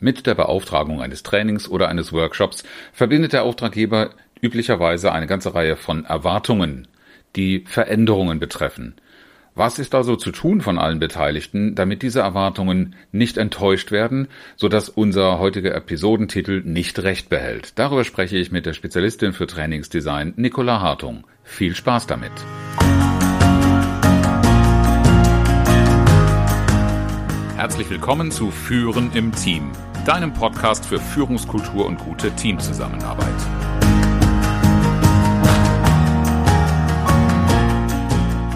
Mit der Beauftragung eines Trainings oder eines Workshops verbindet der Auftraggeber üblicherweise eine ganze Reihe von Erwartungen, die Veränderungen betreffen. Was ist also zu tun von allen Beteiligten, damit diese Erwartungen nicht enttäuscht werden, so dass unser heutiger Episodentitel nicht recht behält? Darüber spreche ich mit der Spezialistin für Trainingsdesign Nicola Hartung. Viel Spaß damit! Herzlich willkommen zu Führen im Team, deinem Podcast für Führungskultur und gute Teamzusammenarbeit.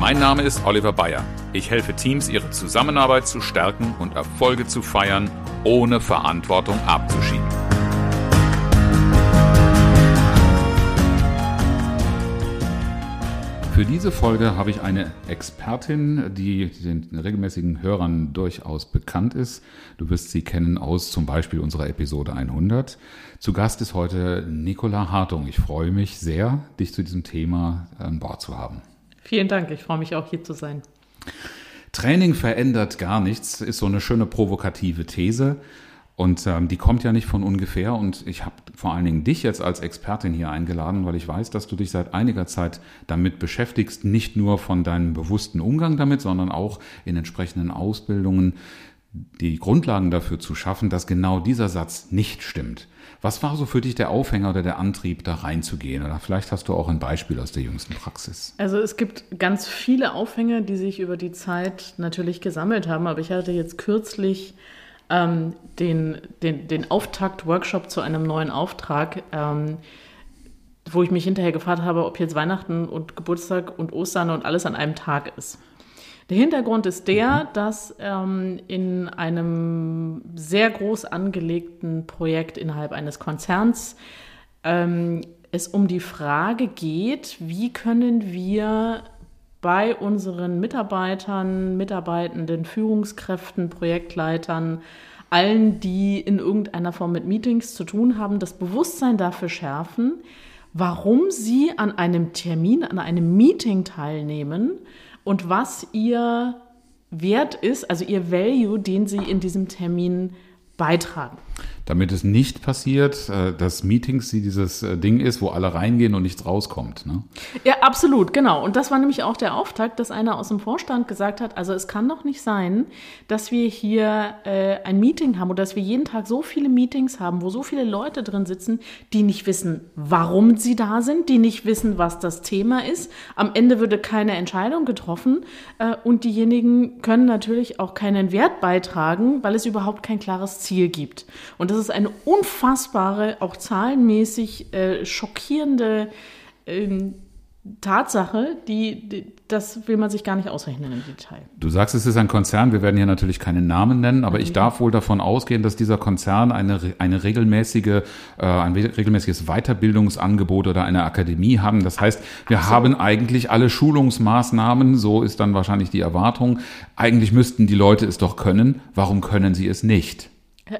Mein Name ist Oliver Bayer. Ich helfe Teams, ihre Zusammenarbeit zu stärken und Erfolge zu feiern, ohne Verantwortung abzuschieben. Für diese Folge habe ich eine Expertin, die den regelmäßigen Hörern durchaus bekannt ist. Du wirst sie kennen aus zum Beispiel unserer Episode 100. Zu Gast ist heute Nicola Hartung. Ich freue mich sehr, dich zu diesem Thema an Bord zu haben. Vielen Dank, ich freue mich auch hier zu sein. Training verändert gar nichts, ist so eine schöne provokative These. Und ähm, die kommt ja nicht von ungefähr. Und ich habe vor allen Dingen dich jetzt als Expertin hier eingeladen, weil ich weiß, dass du dich seit einiger Zeit damit beschäftigst, nicht nur von deinem bewussten Umgang damit, sondern auch in entsprechenden Ausbildungen die Grundlagen dafür zu schaffen, dass genau dieser Satz nicht stimmt. Was war so für dich der Aufhänger oder der Antrieb, da reinzugehen? Oder vielleicht hast du auch ein Beispiel aus der jüngsten Praxis. Also es gibt ganz viele Aufhänger, die sich über die Zeit natürlich gesammelt haben. Aber ich hatte jetzt kürzlich ähm, den, den, den Auftakt-Workshop zu einem neuen Auftrag, ähm, wo ich mich hinterher gefragt habe, ob jetzt Weihnachten und Geburtstag und Ostern und alles an einem Tag ist. Der Hintergrund ist der, mhm. dass ähm, in einem sehr groß angelegten Projekt innerhalb eines Konzerns ähm, es um die Frage geht, wie können wir bei unseren Mitarbeitern, Mitarbeitenden, Führungskräften, Projektleitern, allen, die in irgendeiner Form mit Meetings zu tun haben, das Bewusstsein dafür schärfen, warum sie an einem Termin, an einem Meeting teilnehmen und was ihr Wert ist, also ihr Value, den sie in diesem Termin beitragen damit es nicht passiert, äh, dass Meetings dieses äh, Ding ist, wo alle reingehen und nichts rauskommt. Ne? Ja, absolut, genau. Und das war nämlich auch der Auftakt, dass einer aus dem Vorstand gesagt hat, also es kann doch nicht sein, dass wir hier äh, ein Meeting haben oder dass wir jeden Tag so viele Meetings haben, wo so viele Leute drin sitzen, die nicht wissen, warum sie da sind, die nicht wissen, was das Thema ist. Am Ende würde keine Entscheidung getroffen äh, und diejenigen können natürlich auch keinen Wert beitragen, weil es überhaupt kein klares Ziel gibt. Und das ist eine unfassbare, auch zahlenmäßig äh, schockierende ähm, Tatsache, die, die, das will man sich gar nicht ausrechnen im Detail. Du sagst, es ist ein Konzern. Wir werden hier natürlich keinen Namen nennen, aber mhm. ich darf wohl davon ausgehen, dass dieser Konzern eine, eine regelmäßige, äh, ein regelmäßiges Weiterbildungsangebot oder eine Akademie haben. Das heißt, wir Absolut. haben eigentlich alle Schulungsmaßnahmen. So ist dann wahrscheinlich die Erwartung. Eigentlich müssten die Leute es doch können. Warum können sie es nicht?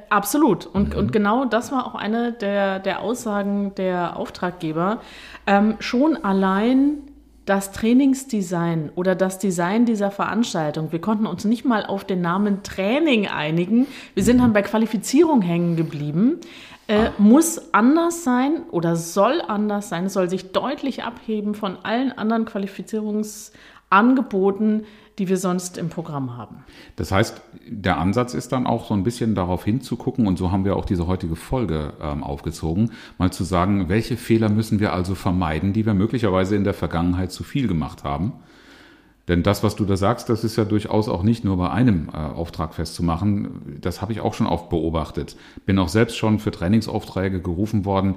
Absolut. Und, mhm. und genau das war auch eine der, der Aussagen der Auftraggeber. Ähm, schon allein das Trainingsdesign oder das Design dieser Veranstaltung, wir konnten uns nicht mal auf den Namen Training einigen. Wir sind dann bei Qualifizierung hängen geblieben. Äh, muss anders sein oder soll anders sein. Es soll sich deutlich abheben von allen anderen Qualifizierungsangeboten, die wir sonst im Programm haben. Das heißt, der Ansatz ist dann auch so ein bisschen darauf hinzugucken, und so haben wir auch diese heutige Folge ähm, aufgezogen, mal zu sagen, welche Fehler müssen wir also vermeiden, die wir möglicherweise in der Vergangenheit zu viel gemacht haben. Denn das, was du da sagst, das ist ja durchaus auch nicht nur bei einem äh, Auftrag festzumachen. Das habe ich auch schon oft beobachtet. Bin auch selbst schon für Trainingsaufträge gerufen worden,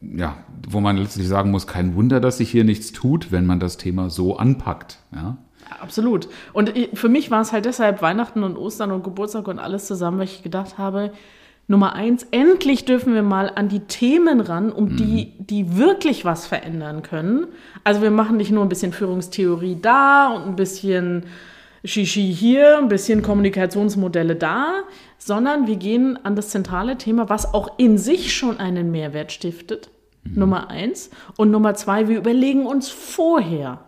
ja, wo man letztlich sagen muss, kein Wunder, dass sich hier nichts tut, wenn man das Thema so anpackt. Ja? Absolut. Und für mich war es halt deshalb Weihnachten und Ostern und Geburtstag und alles zusammen, weil ich gedacht habe, Nummer eins, endlich dürfen wir mal an die Themen ran, um mhm. die, die wirklich was verändern können. Also wir machen nicht nur ein bisschen Führungstheorie da und ein bisschen Shishi hier, ein bisschen Kommunikationsmodelle da, sondern wir gehen an das zentrale Thema, was auch in sich schon einen Mehrwert stiftet. Mhm. Nummer eins. Und Nummer zwei, wir überlegen uns vorher,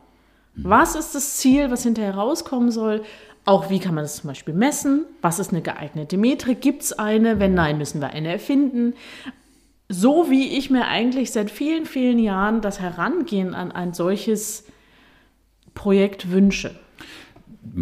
was ist das Ziel, was hinterher rauskommen soll? auch wie kann man das zum Beispiel messen? Was ist eine geeignete Metrik? Gibt es eine? Wenn nein, müssen wir eine erfinden. So wie ich mir eigentlich seit vielen, vielen Jahren das Herangehen an ein solches Projekt wünsche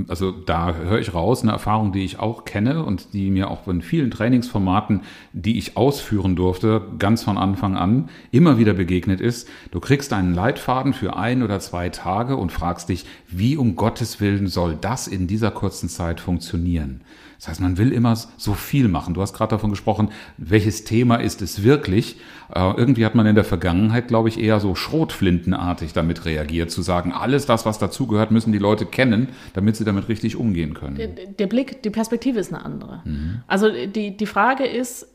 also da höre ich raus, eine Erfahrung, die ich auch kenne und die mir auch in vielen Trainingsformaten, die ich ausführen durfte, ganz von Anfang an immer wieder begegnet ist. Du kriegst einen Leitfaden für ein oder zwei Tage und fragst dich, wie um Gottes Willen soll das in dieser kurzen Zeit funktionieren? Das heißt, man will immer so viel machen. Du hast gerade davon gesprochen, welches Thema ist es wirklich? Äh, irgendwie hat man in der Vergangenheit, glaube ich, eher so schrotflintenartig damit reagiert, zu sagen, alles das, was dazugehört, müssen die Leute kennen, damit sie damit richtig umgehen können. Der, der Blick, die Perspektive ist eine andere. Mhm. Also die, die Frage ist,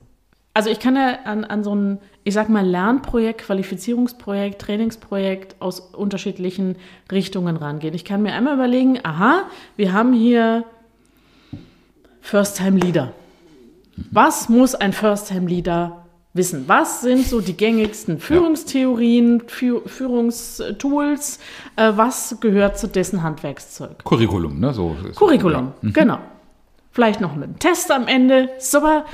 also ich kann ja an, an so ein, ich sag mal, Lernprojekt, Qualifizierungsprojekt, Trainingsprojekt aus unterschiedlichen Richtungen rangehen. Ich kann mir einmal überlegen, aha, wir haben hier First-Time-Leader. Was muss ein First-Time-Leader wissen? Was sind so die gängigsten Führungstheorien, Führungstools? Äh, was gehört zu dessen Handwerkszeug? Curriculum, ne? So, Curriculum, ja. Mhm. genau. Vielleicht noch mit einem Test am Ende. Super,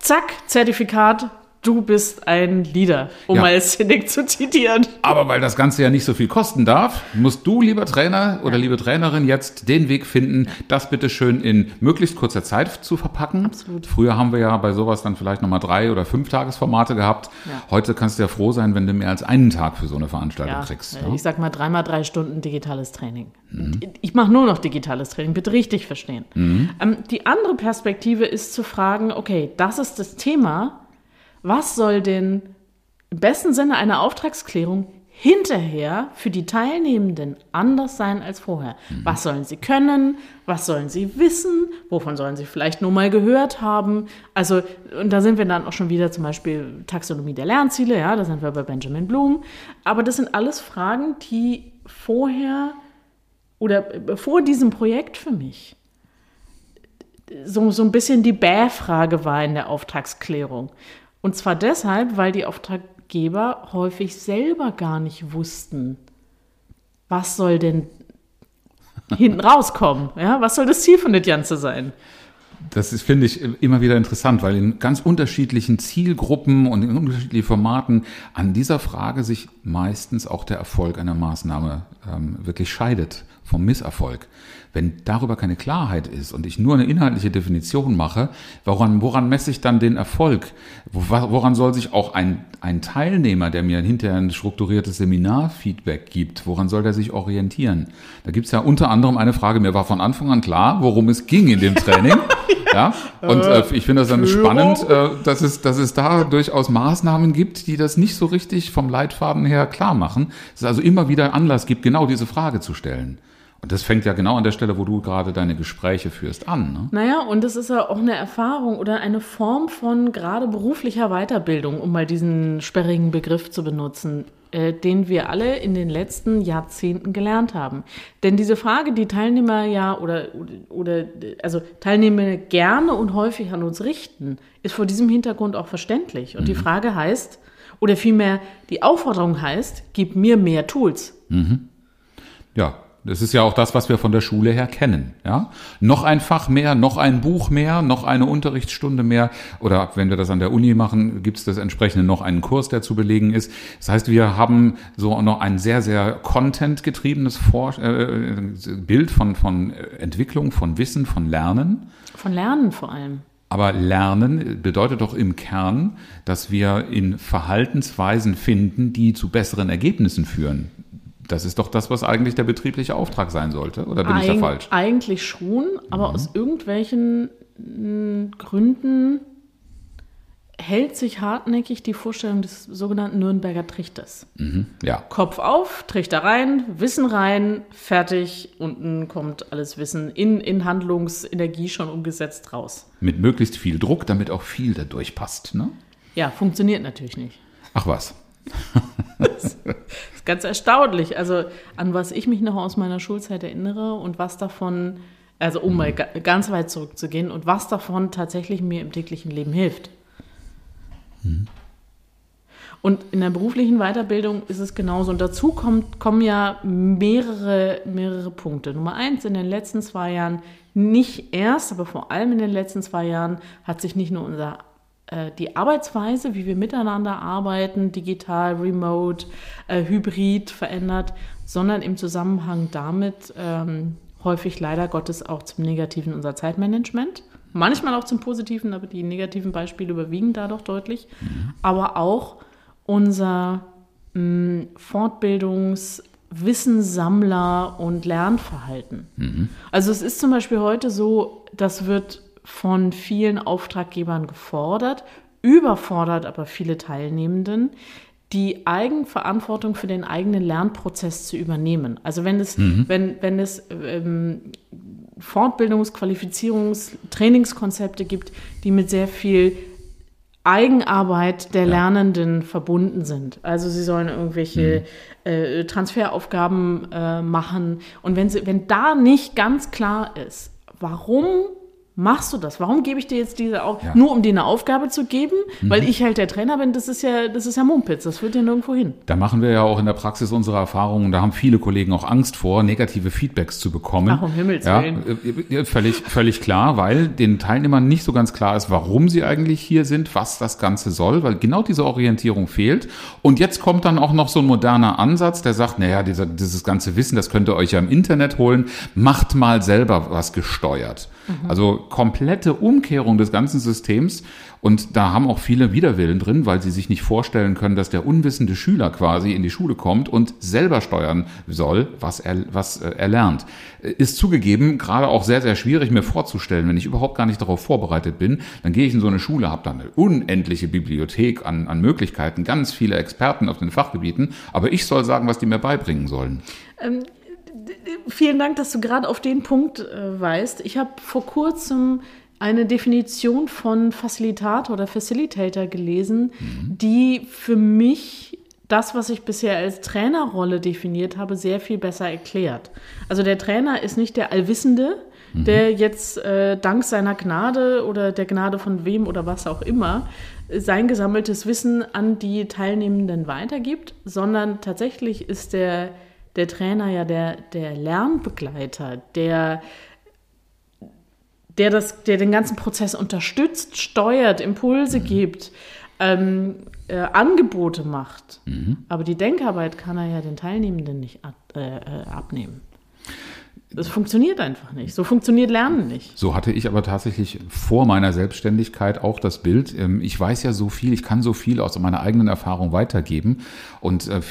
zack, Zertifikat, du bist ein Leader, um ja. mal Cynic zu zitieren. Aber weil das Ganze ja nicht so viel kosten darf, musst du, lieber Trainer oder liebe Trainerin, jetzt den Weg finden, das bitte schön in möglichst kurzer Zeit zu verpacken. Absolut. Früher haben wir ja bei sowas dann vielleicht nochmal drei oder fünf Tagesformate gehabt. Ja. Heute kannst du ja froh sein, wenn du mehr als einen Tag für so eine Veranstaltung kriegst. Ja? Ich sag mal dreimal drei Stunden digitales Training. Mhm. Ich mache nur noch digitales Training, bitte richtig verstehen. Mhm. Ähm, die andere Perspektive ist zu fragen, okay, das ist das Thema, was soll denn im besten Sinne einer Auftragsklärung hinterher für die Teilnehmenden anders sein als vorher. Mhm. Was sollen sie können? Was sollen sie wissen? Wovon sollen sie vielleicht nur mal gehört haben? Also, und da sind wir dann auch schon wieder zum Beispiel Taxonomie der Lernziele, ja, da sind wir bei Benjamin Bloom. Aber das sind alles Fragen, die vorher oder vor diesem Projekt für mich so, so ein bisschen die Bäh-Frage war in der Auftragsklärung. Und zwar deshalb, weil die Auftraggeber häufig selber gar nicht wussten, was soll denn hinten rauskommen? Ja? Was soll das Ziel von der Ganze sein? Das ist, finde ich, immer wieder interessant, weil in ganz unterschiedlichen Zielgruppen und in unterschiedlichen Formaten an dieser Frage sich meistens auch der Erfolg einer Maßnahme ähm, wirklich scheidet vom Misserfolg. Wenn darüber keine Klarheit ist und ich nur eine inhaltliche Definition mache, woran, woran messe ich dann den Erfolg? Woran soll sich auch ein, ein Teilnehmer, der mir hinterher ein strukturiertes Seminarfeedback gibt, woran soll der sich orientieren? Da gibt es ja unter anderem eine Frage, mir war von Anfang an klar, worum es ging in dem Training. ja. Und äh, ich finde das dann spannend, äh, dass, es, dass es da durchaus Maßnahmen gibt, die das nicht so richtig vom Leitfaden her klar machen. Dass es also immer wieder Anlass gibt, genau diese Frage zu stellen. Und das fängt ja genau an der Stelle, wo du gerade deine Gespräche führst, an. Ne? Naja, und das ist ja auch eine Erfahrung oder eine Form von gerade beruflicher Weiterbildung, um mal diesen sperrigen Begriff zu benutzen, äh, den wir alle in den letzten Jahrzehnten gelernt haben. Denn diese Frage, die Teilnehmer ja oder, oder also Teilnehmer gerne und häufig an uns richten, ist vor diesem Hintergrund auch verständlich. Und mhm. die Frage heißt, oder vielmehr die Aufforderung heißt, gib mir mehr Tools. Mhm. Ja, das ist ja auch das, was wir von der Schule her kennen. Ja? Noch ein Fach mehr, noch ein Buch mehr, noch eine Unterrichtsstunde mehr. Oder wenn wir das an der Uni machen, gibt es das entsprechende noch einen Kurs, der zu belegen ist. Das heißt, wir haben so noch ein sehr, sehr content-getriebenes Vor äh, Bild von, von Entwicklung, von Wissen, von Lernen. Von Lernen vor allem. Aber Lernen bedeutet doch im Kern, dass wir in Verhaltensweisen finden, die zu besseren Ergebnissen führen. Das ist doch das, was eigentlich der betriebliche Auftrag sein sollte, oder bin Eig ich da falsch? Eigentlich schon, aber mhm. aus irgendwelchen hm, Gründen hält sich hartnäckig die Vorstellung des sogenannten Nürnberger Trichters. Mhm, ja. Kopf auf, Trichter rein, Wissen rein, fertig, unten kommt alles Wissen in, in Handlungsenergie schon umgesetzt raus. Mit möglichst viel Druck, damit auch viel da durchpasst, ne? Ja, funktioniert natürlich nicht. Ach was. Das ist ganz erstaunlich. Also an was ich mich noch aus meiner Schulzeit erinnere und was davon, also um mal ganz weit zurückzugehen, und was davon tatsächlich mir im täglichen Leben hilft. Mhm. Und in der beruflichen Weiterbildung ist es genauso. Und dazu kommt, kommen ja mehrere, mehrere Punkte. Nummer eins, in den letzten zwei Jahren nicht erst, aber vor allem in den letzten zwei Jahren hat sich nicht nur unser die Arbeitsweise, wie wir miteinander arbeiten, digital, remote, äh, hybrid verändert, sondern im Zusammenhang damit ähm, häufig leider Gottes auch zum Negativen unser Zeitmanagement. Manchmal auch zum Positiven, aber die negativen Beispiele überwiegen da doch deutlich. Mhm. Aber auch unser mh, Fortbildungs- Wissenssammler und Lernverhalten. Mhm. Also es ist zum Beispiel heute so, das wird von vielen Auftraggebern gefordert, überfordert aber viele Teilnehmenden, die Eigenverantwortung für den eigenen Lernprozess zu übernehmen. Also wenn es, mhm. wenn, wenn es ähm, Fortbildungs-, Qualifizierungs-, Trainingskonzepte gibt, die mit sehr viel Eigenarbeit der Lernenden verbunden sind. Also sie sollen irgendwelche mhm. äh, Transferaufgaben äh, machen. Und wenn, sie, wenn da nicht ganz klar ist, warum machst du das? Warum gebe ich dir jetzt diese Aufgabe? Ja. Nur um dir eine Aufgabe zu geben, mhm. weil ich halt der Trainer bin, das ist ja, das ist ja Mumpitz, das führt ja nirgendwo hin. Da machen wir ja auch in der Praxis unsere Erfahrungen, da haben viele Kollegen auch Angst vor, negative Feedbacks zu bekommen. Ach, um Himmels Willen. Ja, völlig, völlig klar, weil den Teilnehmern nicht so ganz klar ist, warum sie eigentlich hier sind, was das Ganze soll, weil genau diese Orientierung fehlt. Und jetzt kommt dann auch noch so ein moderner Ansatz, der sagt, naja, dieser, dieses ganze Wissen, das könnt ihr euch ja im Internet holen, macht mal selber was gesteuert. Mhm. Also komplette Umkehrung des ganzen Systems. Und da haben auch viele Widerwillen drin, weil sie sich nicht vorstellen können, dass der unwissende Schüler quasi in die Schule kommt und selber steuern soll, was er, was äh, er lernt. Ist zugegeben gerade auch sehr, sehr schwierig mir vorzustellen, wenn ich überhaupt gar nicht darauf vorbereitet bin. Dann gehe ich in so eine Schule, habe da eine unendliche Bibliothek an, an Möglichkeiten, ganz viele Experten auf den Fachgebieten, aber ich soll sagen, was die mir beibringen sollen. Ähm Vielen Dank, dass du gerade auf den Punkt äh, weißt. Ich habe vor kurzem eine Definition von Facilitator oder Facilitator gelesen, mhm. die für mich das, was ich bisher als Trainerrolle definiert habe, sehr viel besser erklärt. Also der Trainer ist nicht der Allwissende, mhm. der jetzt äh, dank seiner Gnade oder der Gnade von wem oder was auch immer sein gesammeltes Wissen an die Teilnehmenden weitergibt, sondern tatsächlich ist der der Trainer ja der, der Lernbegleiter, der, der, das, der den ganzen Prozess unterstützt, steuert, Impulse mhm. gibt, ähm, äh, Angebote macht. Mhm. Aber die Denkarbeit kann er ja den Teilnehmenden nicht ab, äh, äh abnehmen. Das funktioniert einfach nicht. So funktioniert Lernen nicht. So hatte ich aber tatsächlich vor meiner Selbstständigkeit auch das Bild. Ähm, ich weiß ja so viel, ich kann so viel aus meiner eigenen Erfahrung weitergeben und äh,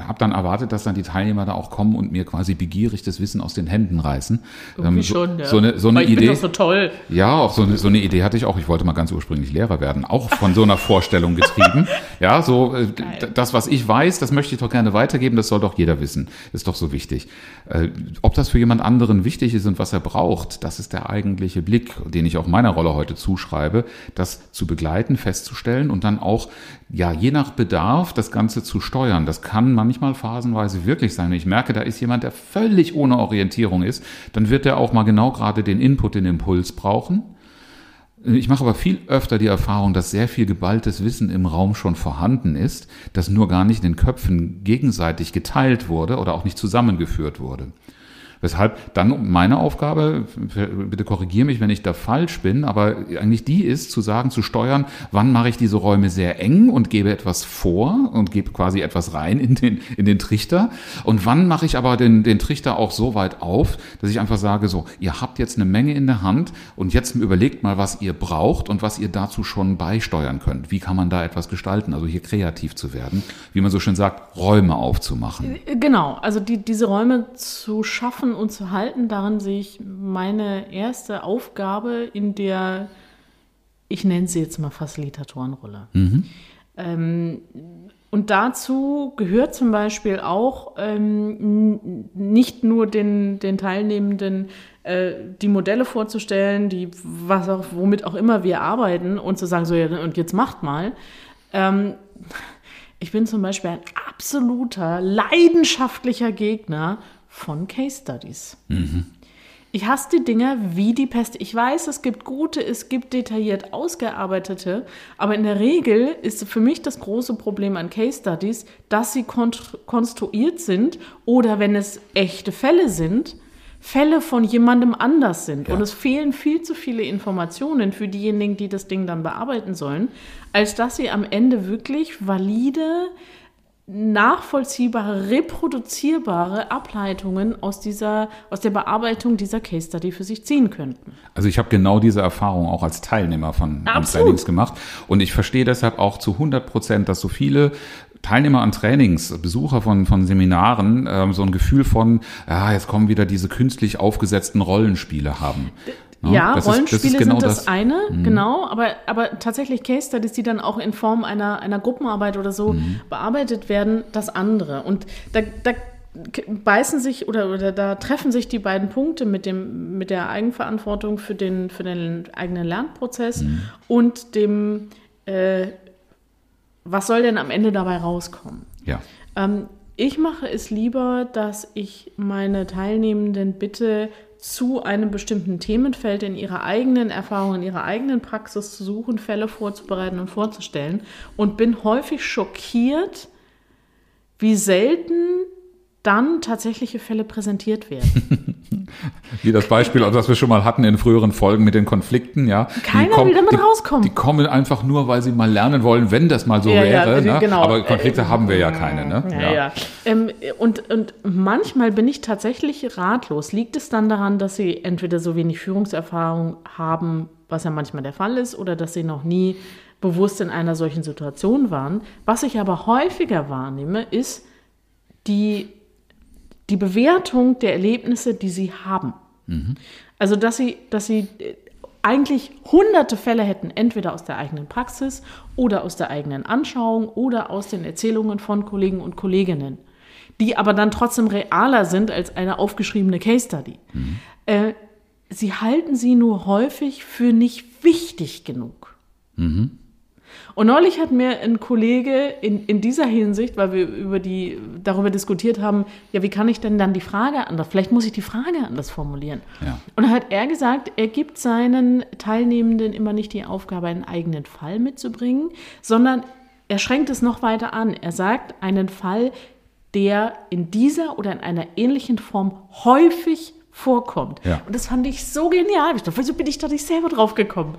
habe dann erwartet, dass dann die Teilnehmer da auch kommen und mir quasi begierig das Wissen aus den Händen reißen. Irgendwie ähm, so, schon, ja. So eine, so eine ich Idee. Bin so toll. Ja, auch so eine, so eine Idee hatte ich auch. Ich wollte mal ganz ursprünglich Lehrer werden, auch von so einer Vorstellung getrieben. ja, so äh, das, was ich weiß, das möchte ich doch gerne weitergeben. Das soll doch jeder wissen. Ist doch so wichtig. Äh, ob das für jemand jemand anderen wichtig ist und was er braucht, das ist der eigentliche Blick, den ich auch meiner Rolle heute zuschreibe, das zu begleiten, festzustellen und dann auch, ja, je nach Bedarf das Ganze zu steuern. Das kann manchmal phasenweise wirklich sein. Wenn ich merke, da ist jemand, der völlig ohne Orientierung ist, dann wird er auch mal genau gerade den Input, den Impuls brauchen. Ich mache aber viel öfter die Erfahrung, dass sehr viel geballtes Wissen im Raum schon vorhanden ist, das nur gar nicht in den Köpfen gegenseitig geteilt wurde oder auch nicht zusammengeführt wurde. Weshalb dann meine Aufgabe, bitte korrigiere mich, wenn ich da falsch bin, aber eigentlich die ist, zu sagen, zu steuern, wann mache ich diese Räume sehr eng und gebe etwas vor und gebe quasi etwas rein in den, in den Trichter. Und wann mache ich aber den, den Trichter auch so weit auf, dass ich einfach sage, so, ihr habt jetzt eine Menge in der Hand und jetzt überlegt mal, was ihr braucht und was ihr dazu schon beisteuern könnt. Wie kann man da etwas gestalten? Also hier kreativ zu werden, wie man so schön sagt, Räume aufzumachen. Genau, also die, diese Räume zu schaffen und zu halten. Darin sehe ich meine erste Aufgabe in der, ich nenne sie jetzt mal Facilitatorenrolle. Mhm. Ähm, und dazu gehört zum Beispiel auch ähm, nicht nur den, den Teilnehmenden äh, die Modelle vorzustellen, die was auch, womit auch immer wir arbeiten und zu sagen, so ja, und jetzt macht mal. Ähm, ich bin zum Beispiel ein absoluter leidenschaftlicher Gegner von Case Studies. Mhm. Ich hasse die Dinger wie die Pest. Ich weiß, es gibt gute, es gibt detailliert ausgearbeitete, aber in der Regel ist für mich das große Problem an Case Studies, dass sie konstruiert sind oder wenn es echte Fälle sind, Fälle von jemandem anders sind. Ja. Und es fehlen viel zu viele Informationen für diejenigen, die das Ding dann bearbeiten sollen, als dass sie am Ende wirklich valide, nachvollziehbare, reproduzierbare Ableitungen aus dieser, aus der Bearbeitung dieser Case Study für sich ziehen könnten. Also ich habe genau diese Erfahrung auch als Teilnehmer von. Trainings gemacht und ich verstehe deshalb auch zu 100 Prozent, dass so viele Teilnehmer an Trainings, Besucher von, von Seminaren ähm, so ein Gefühl von, ja, jetzt kommen wieder diese künstlich aufgesetzten Rollenspiele haben. Ne? Ja, Das ist- Rollenspiele ist genau sind das, das. Mhm. eine, genau, aber, aber tatsächlich Case Studies, die dann auch in Form einer, einer Gruppenarbeit oder so Mhm. bearbeitet werden, das andere. Und da, da beißen sich oder, oder da treffen sich die beiden Punkte mit, dem, mit der Eigenverantwortung für den, für den eigenen Lernprozess Mhm. und dem, äh, was soll denn am Ende dabei rauskommen? Ja. Ähm, ich mache es lieber, dass ich meine Teilnehmenden bitte, zu einem bestimmten Themenfeld in ihrer eigenen Erfahrung, in ihrer eigenen Praxis zu suchen, Fälle vorzubereiten und vorzustellen. Und bin häufig schockiert, wie selten dann tatsächliche Fälle präsentiert werden. Wie das Beispiel, das wir schon mal hatten in früheren Folgen mit den Konflikten, ja. Keiner will damit die, rauskommen. Die kommen einfach nur, weil sie mal lernen wollen, wenn das mal so Ja, ja, wäre. ne? genau. Aber Konflikte haben wir ja keine, ne? Ja, ja. Ähm, und, und manchmal bin ich tatsächlich ratlos. Liegt es dann daran, dass sie entweder so wenig Führungserfahrung haben, was ja manchmal der Fall ist, oder dass sie noch nie bewusst in einer solchen Situation waren? Was ich aber häufiger wahrnehme, ist die, die Bewertung der Erlebnisse, die sie haben. Also, dass sie, dass sie äh, eigentlich hunderte Fälle hätten, entweder aus der eigenen Praxis oder aus der eigenen Anschauung oder aus den Erzählungen von Kollegen und Kolleginnen, die aber dann trotzdem realer sind als eine aufgeschriebene Case Study. Äh, sie halten sie nur häufig für nicht wichtig genug. Und neulich hat mir ein Kollege in, in dieser Hinsicht, weil wir über die, darüber diskutiert haben, ja, wie kann ich denn dann die Frage anders, vielleicht muss ich die Frage anders formulieren. Ja. Und da hat er gesagt, er gibt seinen Teilnehmenden immer nicht die Aufgabe, einen eigenen Fall mitzubringen, sondern er schränkt es noch weiter an. Er sagt, einen Fall, der in dieser oder in einer ähnlichen Form häufig vorkommt. Ja. Und das fand ich so genial. Ich dachte, wieso bin ich da nicht selber drauf gekommen?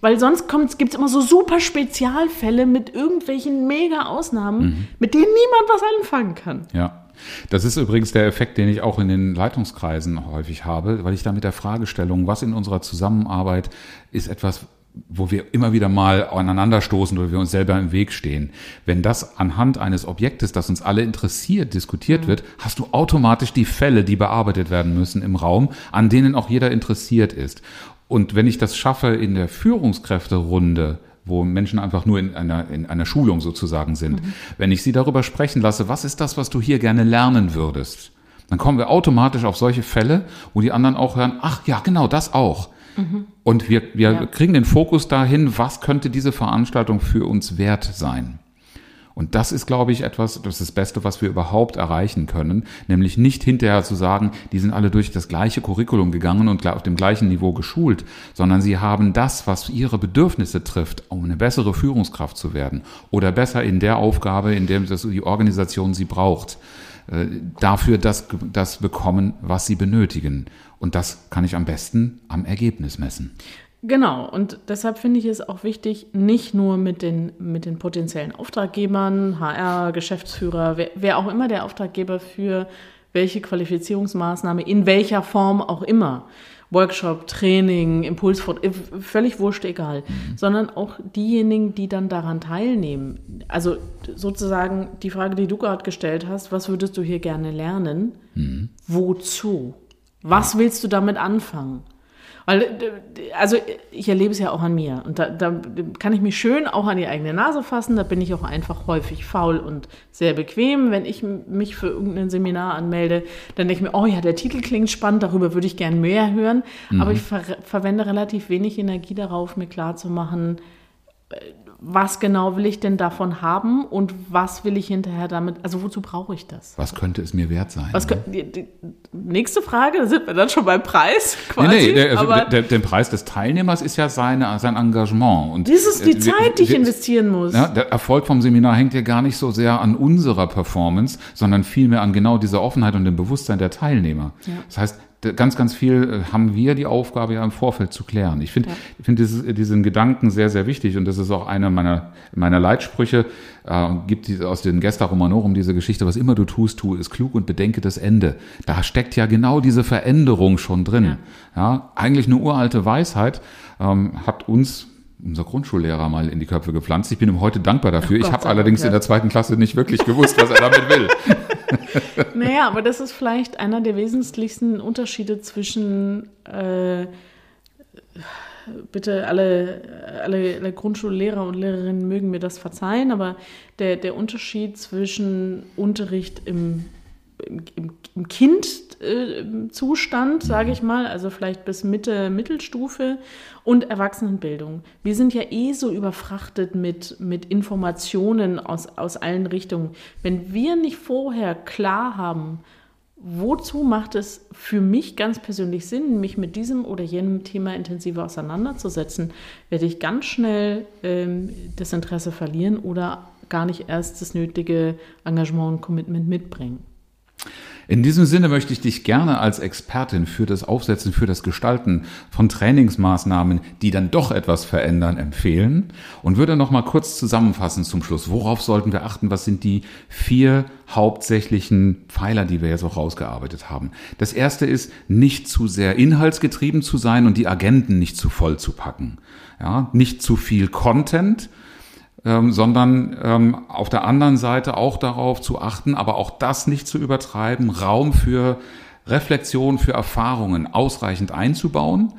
Weil sonst gibt es immer so super Spezialfälle mit irgendwelchen mega Ausnahmen, mit denen niemand was anfangen kann. Ja. Das ist übrigens der Effekt, den ich auch in den Leitungskreisen häufig habe, weil ich da mit der Fragestellung, was in unserer Zusammenarbeit ist etwas, wo wir immer wieder mal aneinanderstoßen oder wir uns selber im Weg stehen. Wenn das anhand eines Objektes, das uns alle interessiert, diskutiert wird, hast du automatisch die Fälle, die bearbeitet werden müssen im Raum, an denen auch jeder interessiert ist. Und wenn ich das schaffe in der Führungskräfterunde, wo Menschen einfach nur in einer, in einer Schulung sozusagen sind, wenn ich sie darüber sprechen lasse, was ist das, was du hier gerne lernen würdest, dann kommen wir automatisch auf solche Fälle, wo die anderen auch hören, ach ja, genau, das auch. Und wir, wir Ja. kriegen den Fokus dahin, was könnte diese Veranstaltung für uns wert sein. Und das ist, glaube ich, etwas, das ist das Beste, was wir überhaupt erreichen können, nämlich nicht hinterher zu sagen, die sind alle durch das gleiche Curriculum gegangen und auf dem gleichen Niveau geschult, sondern sie haben das, was ihre Bedürfnisse trifft, um eine bessere Führungskraft zu werden oder besser in der Aufgabe, in der die Organisation sie braucht, äh, dafür das, das bekommen, was sie benötigen. Und das kann ich am besten am Ergebnis messen. Genau, und deshalb finde ich es auch wichtig, nicht nur mit den, mit den potenziellen Auftraggebern, HR, Geschäftsführer, wer, wer auch immer der Auftraggeber für welche Qualifizierungsmaßnahme, in welcher Form auch immer, Workshop, Training, Impulsfort, äh, völlig wurscht egal, sondern auch diejenigen, die dann daran teilnehmen. Also sozusagen die Frage, die du gerade gestellt hast, was würdest du hier gerne lernen? Wozu? Was willst du damit anfangen? Weil, äh, also ich erlebe es ja auch an mir und da, da kann ich mich schön auch an die eigene Nase fassen. Da bin ich auch einfach häufig faul und sehr bequem. Wenn ich mich für irgendein Seminar anmelde, dann denke ich mir, oh ja, der Titel klingt spannend, darüber würde ich gerne mehr hören. Aber ich ver verwende relativ wenig Energie darauf, mir klarzumachen, was genau will ich denn davon haben und was will ich hinterher damit, also wozu brauche ich das? Was könnte es mir wert sein? Könnt, die, die, nächste Frage, da sind wir dann schon beim Preis quasi. Nee, nee, der, also aber der, der Preis des Teilnehmers ist ja seine, sein Engagement. Und das ist die äh, wir- Zeit, die ich wir- investieren muss. Ja, der Erfolg vom Seminar hängt ja gar nicht so sehr an unserer Performance, sondern vielmehr an genau dieser Offenheit und dem Bewusstsein der Teilnehmer. Das heißt, ganz, ganz viel äh, haben wir die Aufgabe ja im Vorfeld zu klären. Ich finde ja. ich finde diesen Gedanken sehr, sehr wichtig und das ist auch einer meiner, meiner Leitsprüche. Äh, gibt die, aus den Gesta Romanorum diese Geschichte, was immer du tust, tu es klug und bedenke das Ende. Da steckt ja genau diese Veränderung schon drin. Ja, ja eigentlich eine uralte Weisheit ähm, hat uns unser Grundschullehrer mal in die Köpfe gepflanzt. Ich bin ihm heute dankbar dafür. Ach, ich habe allerdings Dank, in der zweiten Klasse nicht wirklich gewusst, was er damit will. naja, aber das ist vielleicht einer der wesentlichsten Unterschiede zwischen äh, bitte alle, alle, alle Grundschullehrer und Lehrerinnen mögen mir das verzeihen, aber der, der Unterschied zwischen Unterricht im im, im Kindzustand, sage ich mal, also vielleicht bis Mitte, Mittelstufe und Erwachsenenbildung. Wir sind ja eh so überfrachtet mit, mit Informationen aus, aus allen Richtungen. Wenn wir nicht vorher klar haben, wozu macht es für mich ganz persönlich Sinn, mich mit diesem oder jenem Thema intensiver auseinanderzusetzen, werde ich ganz schnell ähm, das Interesse verlieren oder gar nicht erst das nötige Engagement und Commitment mitbringen. In diesem Sinne möchte ich dich gerne als Expertin für das Aufsetzen, für das Gestalten von Trainingsmaßnahmen, die dann doch etwas verändern, empfehlen und würde noch mal kurz zusammenfassen zum Schluss. Worauf sollten wir achten? Was sind die vier hauptsächlichen Pfeiler, die wir jetzt auch rausgearbeitet haben? Das erste ist, nicht zu sehr inhaltsgetrieben zu sein und die Agenten nicht zu voll zu packen. Ja, nicht zu viel Content, ähm, sondern ähm, auf der anderen Seite auch darauf zu achten, aber auch das nicht zu übertreiben, Raum für Reflexion, für Erfahrungen ausreichend einzubauen,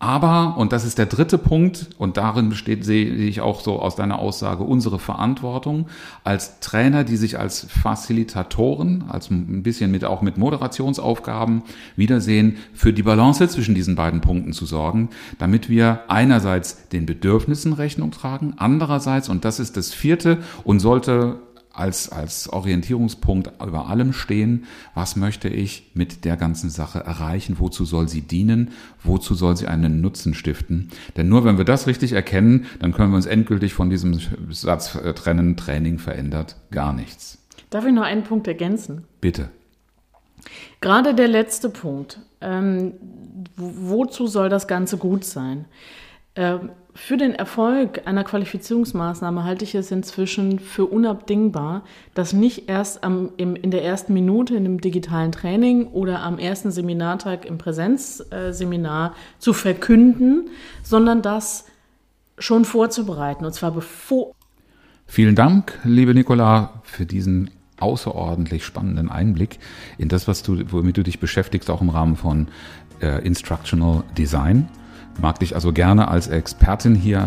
aber, und das ist der dritte Punkt, und darin besteht, sehe ich auch so aus deiner Aussage, unsere Verantwortung als Trainer, die sich als Facilitatoren, als ein bisschen mit, auch mit Moderationsaufgaben wiedersehen, für die Balance zwischen diesen beiden Punkten zu sorgen, damit wir einerseits den Bedürfnissen Rechnung tragen, andererseits, und das ist das vierte und sollte als, als Orientierungspunkt über allem stehen, was möchte ich mit der ganzen Sache erreichen, wozu soll sie dienen, wozu soll sie einen Nutzen stiften. Denn nur wenn wir das richtig erkennen, dann können wir uns endgültig von diesem Satz trennen, Training verändert gar nichts. Darf ich noch einen Punkt ergänzen? Bitte. Gerade der letzte Punkt. Ähm, wozu soll das Ganze gut sein? Ähm, für den Erfolg einer Qualifizierungsmaßnahme halte ich es inzwischen für unabdingbar, dass nicht erst am, im, in der ersten Minute in dem digitalen Training oder am ersten Seminartag im Präsenzseminar zu verkünden, sondern das schon vorzubereiten und zwar bevor. Vielen Dank, liebe Nicola, für diesen außerordentlich spannenden Einblick in das, was du, womit du dich beschäftigst, auch im Rahmen von äh, Instructional Design mag dich also gerne als Expertin hier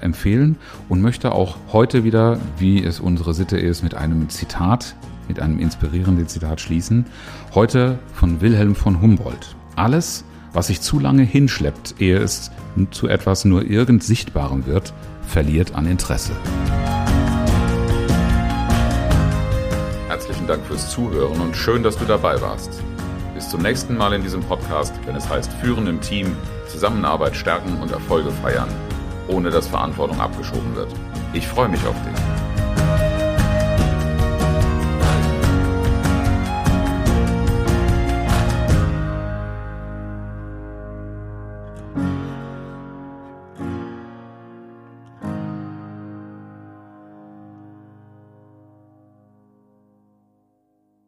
äh, empfehlen und möchte auch heute wieder, wie es unsere Sitte ist, mit einem Zitat, mit einem inspirierenden Zitat schließen. Heute von Wilhelm von Humboldt. Alles, was sich zu lange hinschleppt, ehe es zu etwas nur irgend Sichtbarem wird, verliert an Interesse. Herzlichen Dank fürs Zuhören und schön, dass du dabei warst. Bis zum nächsten Mal in diesem Podcast, wenn es heißt Führen im Team, Zusammenarbeit stärken und Erfolge feiern, ohne dass Verantwortung abgeschoben wird. Ich freue mich auf dich.